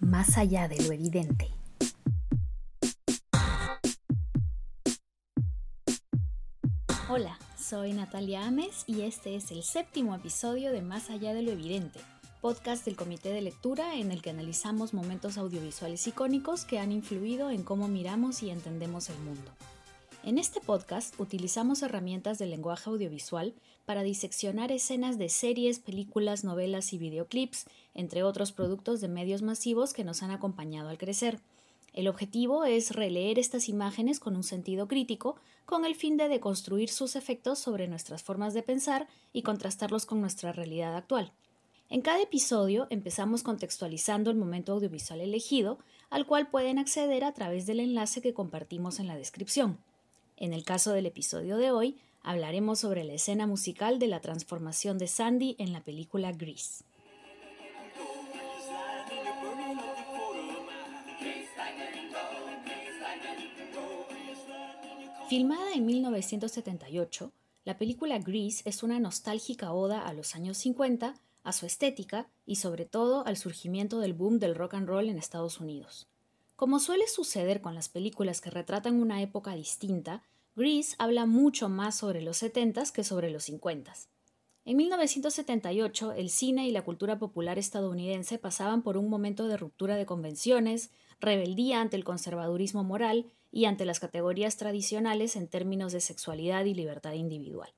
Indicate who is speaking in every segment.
Speaker 1: más allá de lo evidente. Hola, soy Natalia Ames y este es el séptimo episodio de Más allá de lo evidente, podcast del Comité de Lectura en el que analizamos momentos audiovisuales icónicos que han influido en cómo miramos y entendemos el mundo. En este podcast utilizamos herramientas del lenguaje audiovisual para diseccionar escenas de series, películas, novelas y videoclips, entre otros productos de medios masivos que nos han acompañado al crecer. El objetivo es releer estas imágenes con un sentido crítico, con el fin de deconstruir sus efectos sobre nuestras formas de pensar y contrastarlos con nuestra realidad actual. En cada episodio empezamos contextualizando el momento audiovisual elegido, al cual pueden acceder a través del enlace que compartimos en la descripción. En el caso del episodio de hoy, hablaremos sobre la escena musical de la transformación de Sandy en la película Grease. Filmada en 1978, la película Grease es una nostálgica oda a los años 50, a su estética y sobre todo al surgimiento del boom del rock and roll en Estados Unidos. Como suele suceder con las películas que retratan una época distinta, Grease habla mucho más sobre los 70s que sobre los 50s. En 1978, el cine y la cultura popular estadounidense pasaban por un momento de ruptura de convenciones, rebeldía ante el conservadurismo moral y ante las categorías tradicionales en términos de sexualidad y libertad individual.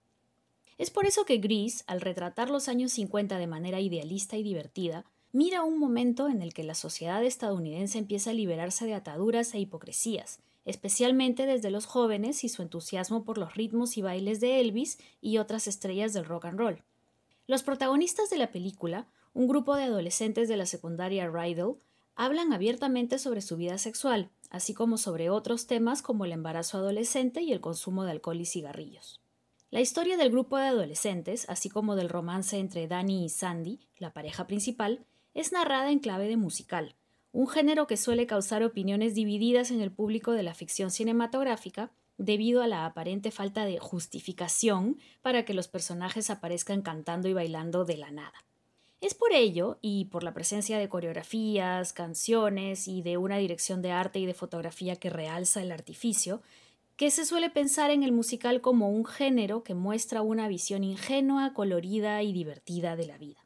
Speaker 1: Es por eso que Grease, al retratar los años 50 de manera idealista y divertida, mira un momento en el que la sociedad estadounidense empieza a liberarse de ataduras e hipocresías, especialmente desde los jóvenes y su entusiasmo por los ritmos y bailes de Elvis y otras estrellas del rock and roll. Los protagonistas de la película, un grupo de adolescentes de la secundaria Rydell, hablan abiertamente sobre su vida sexual, así como sobre otros temas como el embarazo adolescente y el consumo de alcohol y cigarrillos. La historia del grupo de adolescentes, así como del romance entre Danny y Sandy, la pareja principal, es narrada en clave de musical, un género que suele causar opiniones divididas en el público de la ficción cinematográfica debido a la aparente falta de justificación para que los personajes aparezcan cantando y bailando de la nada. Es por ello, y por la presencia de coreografías, canciones y de una dirección de arte y de fotografía que realza el artificio, que se suele pensar en el musical como un género que muestra una visión ingenua, colorida y divertida de la vida.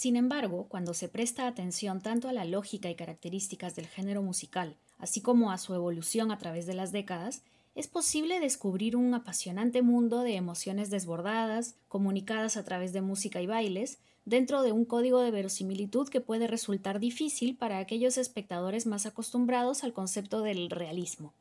Speaker 1: Sin embargo, cuando se presta atención tanto a la lógica y características del género musical, así como a su evolución a través de las décadas, es posible descubrir un apasionante mundo de emociones desbordadas, comunicadas a través de música y bailes, dentro de un código de verosimilitud que puede resultar difícil para aquellos espectadores más acostumbrados al concepto del realismo.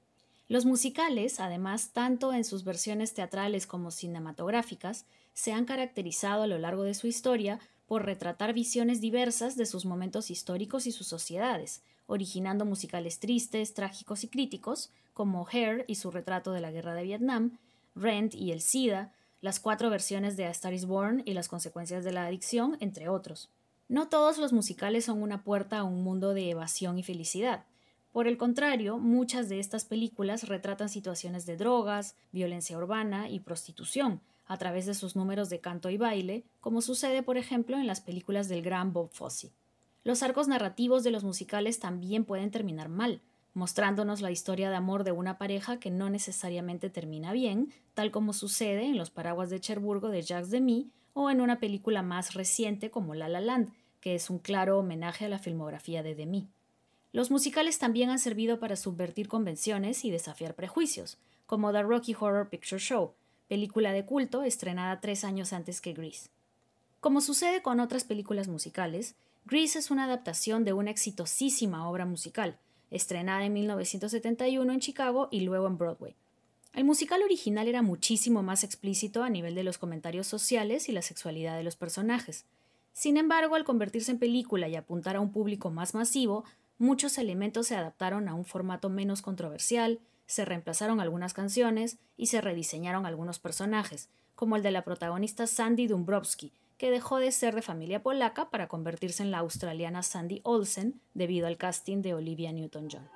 Speaker 1: Los musicales, además, tanto en sus versiones teatrales como cinematográficas, se han caracterizado a lo largo de su historia por retratar visiones diversas de sus momentos históricos y sus sociedades, originando musicales tristes, trágicos y críticos, como Hair y su retrato de la guerra de Vietnam, Rent y el SIDA, las cuatro versiones de A Star is Born y las consecuencias de la adicción, entre otros. No todos los musicales son una puerta a un mundo de evasión y felicidad. Por el contrario, muchas de estas películas retratan situaciones de drogas, violencia urbana y prostitución, a través de sus números de canto y baile, como sucede por ejemplo en las películas del gran Bob Fosse. Los arcos narrativos de los musicales también pueden terminar mal, mostrándonos la historia de amor de una pareja que no necesariamente termina bien, tal como sucede en Los Paraguas de Cherburgo de Jacques Demy o en una película más reciente como La La Land, que es un claro homenaje a la filmografía de Demy. Los musicales también han servido para subvertir convenciones y desafiar prejuicios, como The Rocky Horror Picture Show, película de culto estrenada tres años antes que Grease. Como sucede con otras películas musicales, Grease es una adaptación de una exitosísima obra musical, estrenada en 1971 en Chicago y luego en Broadway. El musical original era muchísimo más explícito a nivel de los comentarios sociales y la sexualidad de los personajes. Sin embargo, al convertirse en película y apuntar a un público más masivo, muchos elementos se adaptaron a un formato menos controversial, se reemplazaron algunas canciones y se rediseñaron algunos personajes, como el de la protagonista Sandy Dumbrowski, que dejó de ser de familia polaca para convertirse en la australiana Sandy Olsen debido al casting de Olivia Newton-John.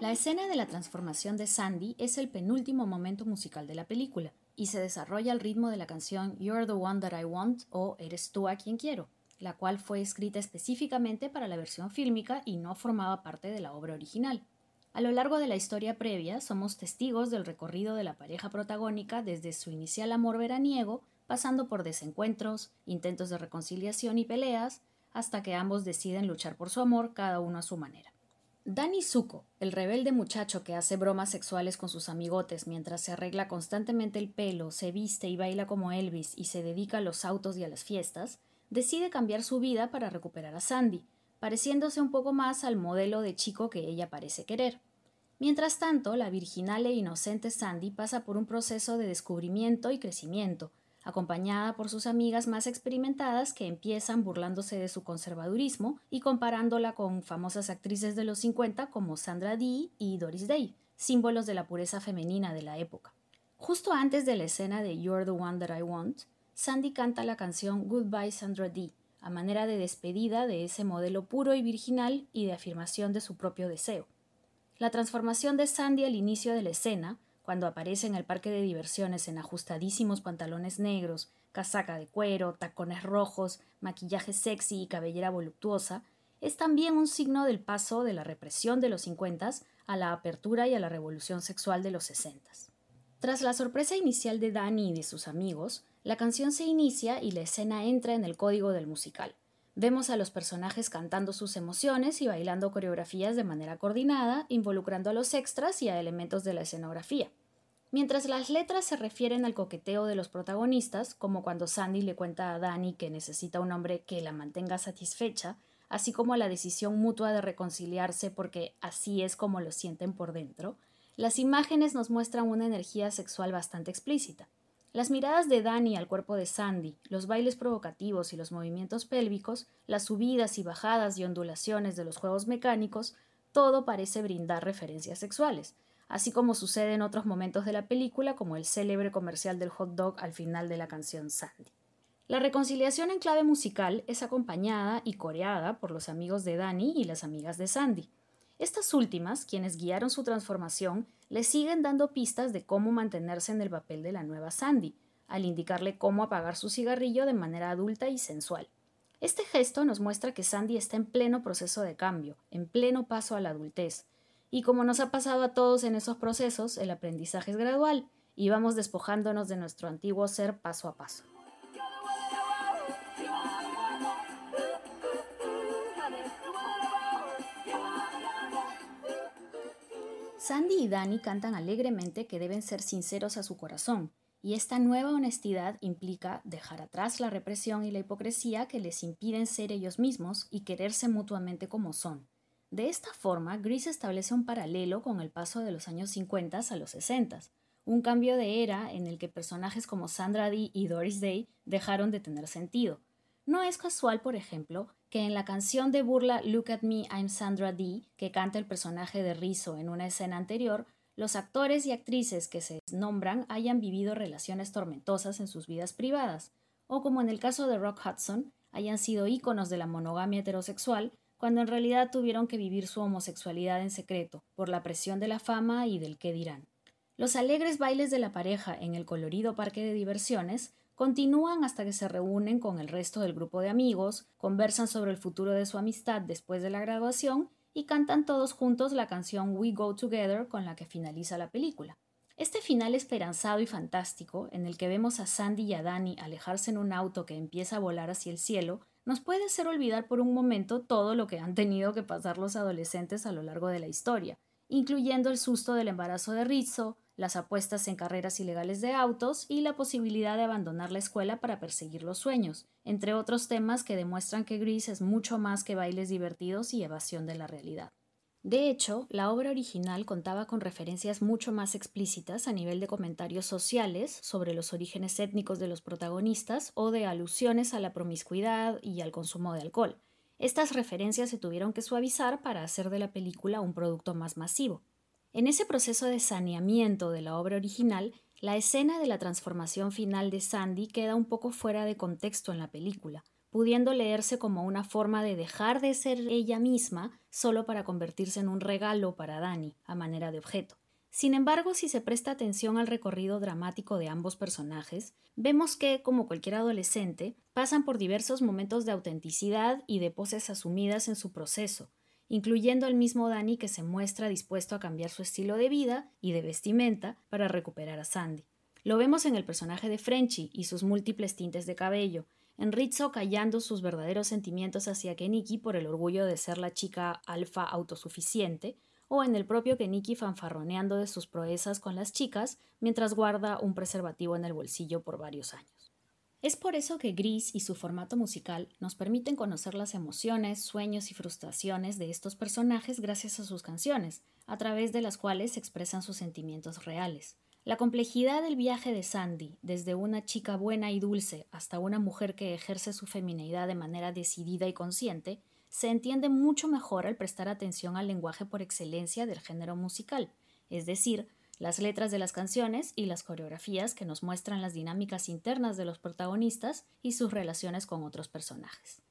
Speaker 1: La escena de la transformación de Sandy es el penúltimo momento musical de la película y se desarrolla al ritmo de la canción You're the One That I Want o Eres tú a quien quiero, la cual fue escrita específicamente para la versión fílmica y no formaba parte de la obra original. A lo largo de la historia previa somos testigos del recorrido de la pareja protagónica desde su inicial amor veraniego, pasando por desencuentros, intentos de reconciliación y peleas, hasta que ambos deciden luchar por su amor cada uno a su manera. Danny Zuko, el rebelde muchacho que hace bromas sexuales con sus amigotes mientras se arregla constantemente el pelo, se viste y baila como Elvis y se dedica a los autos y a las fiestas, decide cambiar su vida para recuperar a Sandy, pareciéndose un poco más al modelo de chico que ella parece querer. Mientras tanto, la virginal e inocente Sandy pasa por un proceso de descubrimiento y crecimiento, acompañada por sus amigas más experimentadas que empiezan burlándose de su conservadurismo y comparándola con famosas actrices de los 50 como Sandra Dee y Doris Day, símbolos de la pureza femenina de la época. Justo antes de la escena de You're the One That I Want, Sandy canta la canción Goodbye Sandra Dee, a manera de despedida de ese modelo puro y virginal y de afirmación de su propio deseo. La transformación de Sandy al inicio de la escena cuando aparece en el parque de diversiones en ajustadísimos pantalones negros, casaca de cuero, tacones rojos, maquillaje sexy y cabellera voluptuosa, es también un signo del paso de la represión de los 50 a la apertura y a la revolución sexual de los 60. Tras la sorpresa inicial de Danny y de sus amigos, la canción se inicia y la escena entra en el código del musical. Vemos a los personajes cantando sus emociones y bailando coreografías de manera coordinada, involucrando a los extras y a elementos de la escenografía. Mientras las letras se refieren al coqueteo de los protagonistas, como cuando Sandy le cuenta a Danny que necesita un hombre que la mantenga satisfecha, así como la decisión mutua de reconciliarse porque así es como lo sienten por dentro, las imágenes nos muestran una energía sexual bastante explícita. Las miradas de Danny al cuerpo de Sandy, los bailes provocativos y los movimientos pélvicos, las subidas y bajadas y ondulaciones de los juegos mecánicos, todo parece brindar referencias sexuales, así como sucede en otros momentos de la película, como el célebre comercial del hot dog al final de la canción Sandy. La reconciliación en clave musical es acompañada y coreada por los amigos de Danny y las amigas de Sandy. Estas últimas, quienes guiaron su transformación, le siguen dando pistas de cómo mantenerse en el papel de la nueva Sandy, al indicarle cómo apagar su cigarrillo de manera adulta y sensual. Este gesto nos muestra que Sandy está en pleno proceso de cambio, en pleno paso a la adultez, y como nos ha pasado a todos en esos procesos, el aprendizaje es gradual y vamos despojándonos de nuestro antiguo ser paso a paso. Sandy y Danny cantan alegremente que deben ser sinceros a su corazón, y esta nueva honestidad implica dejar atrás la represión y la hipocresía que les impiden ser ellos mismos y quererse mutuamente como son. De esta forma, Grease establece un paralelo con el paso de los años 50 a los 60, un cambio de era en el que personajes como Sandra Dee y Doris Day dejaron de tener sentido. No es casual, por ejemplo, que en la canción de burla Look at Me, I'm Sandra Dee, que canta el personaje de Rizzo en una escena anterior, los actores y actrices que se nombran hayan vivido relaciones tormentosas en sus vidas privadas, o como en el caso de Rock Hudson, hayan sido íconos de la monogamia heterosexual, cuando en realidad tuvieron que vivir su homosexualidad en secreto, por la presión de la fama y del qué dirán. Los alegres bailes de la pareja en el colorido parque de diversiones continúan hasta que se reúnen con el resto del grupo de amigos, conversan sobre el futuro de su amistad después de la graduación y cantan todos juntos la canción We Go Together con la que finaliza la película. Este final esperanzado y fantástico, en el que vemos a Sandy y a Danny alejarse en un auto que empieza a volar hacia el cielo, nos puede hacer olvidar por un momento todo lo que han tenido que pasar los adolescentes a lo largo de la historia, incluyendo el susto del embarazo de Rizzo, las apuestas en carreras ilegales de autos y la posibilidad de abandonar la escuela para perseguir los sueños, entre otros temas que demuestran que Gris es mucho más que bailes divertidos y evasión de la realidad. De hecho, la obra original contaba con referencias mucho más explícitas a nivel de comentarios sociales sobre los orígenes étnicos de los protagonistas o de alusiones a la promiscuidad y al consumo de alcohol. Estas referencias se tuvieron que suavizar para hacer de la película un producto más masivo. En ese proceso de saneamiento de la obra original, la escena de la transformación final de Sandy queda un poco fuera de contexto en la película, pudiendo leerse como una forma de dejar de ser ella misma solo para convertirse en un regalo para Dani, a manera de objeto. Sin embargo, si se presta atención al recorrido dramático de ambos personajes, vemos que, como cualquier adolescente, pasan por diversos momentos de autenticidad y de poses asumidas en su proceso, incluyendo al mismo Danny que se muestra dispuesto a cambiar su estilo de vida y de vestimenta para recuperar a Sandy. Lo vemos en el personaje de Frenchy y sus múltiples tintes de cabello, en Rizzo callando sus verdaderos sentimientos hacia Keniki por el orgullo de ser la chica alfa autosuficiente, o en el propio Keniki fanfarroneando de sus proezas con las chicas mientras guarda un preservativo en el bolsillo por varios años. Es por eso que Gris y su formato musical nos permiten conocer las emociones, sueños y frustraciones de estos personajes gracias a sus canciones, a través de las cuales se expresan sus sentimientos reales. La complejidad del viaje de Sandy, desde una chica buena y dulce hasta una mujer que ejerce su feminidad de manera decidida y consciente, se entiende mucho mejor al prestar atención al lenguaje por excelencia del género musical, es decir, las letras de las canciones y las coreografías que nos muestran las dinámicas internas de los protagonistas y sus relaciones con otros personajes.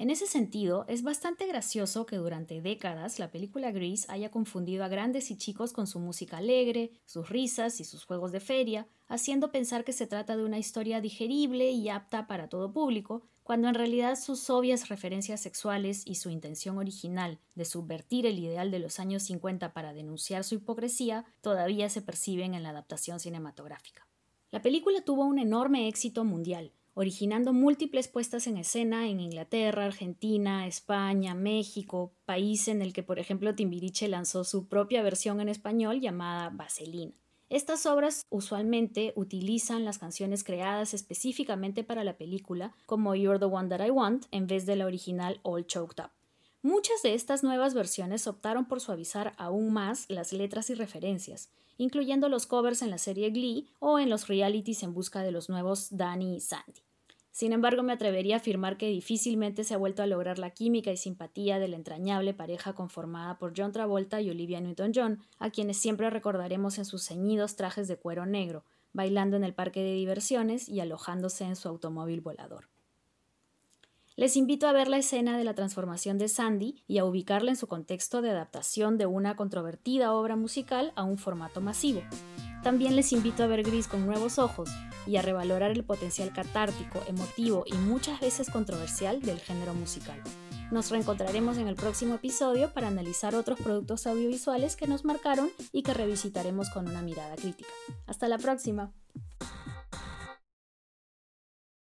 Speaker 1: En ese sentido, es bastante gracioso que durante décadas la película Grease haya confundido a grandes y chicos con su música alegre, sus risas y sus juegos de feria, haciendo pensar que se trata de una historia digerible y apta para todo público, cuando en realidad sus obvias referencias sexuales y su intención original de subvertir el ideal de los años 50 para denunciar su hipocresía todavía se perciben en la adaptación cinematográfica. La película tuvo un enorme éxito mundial, originando múltiples puestas en escena en Inglaterra, Argentina, España, México, país en el que, por ejemplo, Timbiriche lanzó su propia versión en español llamada Vaselina. Estas obras usualmente utilizan las canciones creadas específicamente para la película, como You're the One That I Want, en vez de la original All Choked Up. Muchas de estas nuevas versiones optaron por suavizar aún más las letras y referencias, incluyendo los covers en la serie Glee o en los realities en busca de los nuevos Danny y Sandy. Sin embargo, me atrevería a afirmar que difícilmente se ha vuelto a lograr la química y simpatía de la entrañable pareja conformada por John Travolta y Olivia Newton-John, a quienes siempre recordaremos en sus ceñidos trajes de cuero negro, bailando en el parque de diversiones y alojándose en su automóvil volador. Les invito a ver la escena de la transformación de Sandy y a ubicarla en su contexto de adaptación de una controvertida obra musical a un formato masivo. También les invito a ver Gris con nuevos ojos y a revalorar el potencial catártico, emotivo y muchas veces controversial del género musical. Nos reencontraremos en el próximo episodio para analizar otros productos audiovisuales que nos marcaron y que revisitaremos con una mirada crítica. Hasta la próxima.